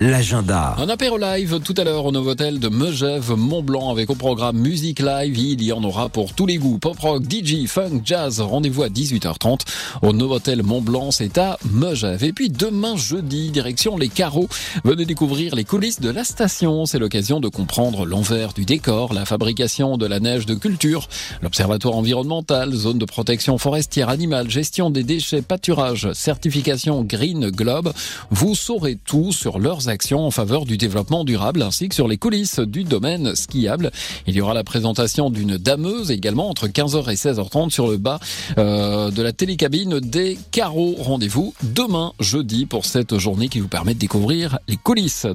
l'agenda. Un apéro live tout à l'heure au Novotel de Megève Mont-Blanc avec au programme musique live. Il y en aura pour tous les goûts. Pop rock, DJ, funk, jazz. Rendez-vous à 18h30 au Novotel Mont-Blanc. C'est à Megève. Et puis demain jeudi, direction les carreaux. Venez découvrir les coulisses de la station. C'est l'occasion de comprendre l'envers du décor, la fabrication de la neige de culture, l'observatoire environnemental, zone de protection forestière animale, gestion des déchets, pâturage, certification Green Globe. Vous saurez tout sur leurs actions en faveur du développement durable ainsi que sur les coulisses du domaine skiable. Il y aura la présentation d'une dameuse également entre 15h et 16h30 sur le bas euh, de la télécabine des carreaux. Rendez-vous demain jeudi pour cette journée qui vous permet de découvrir les coulisses de la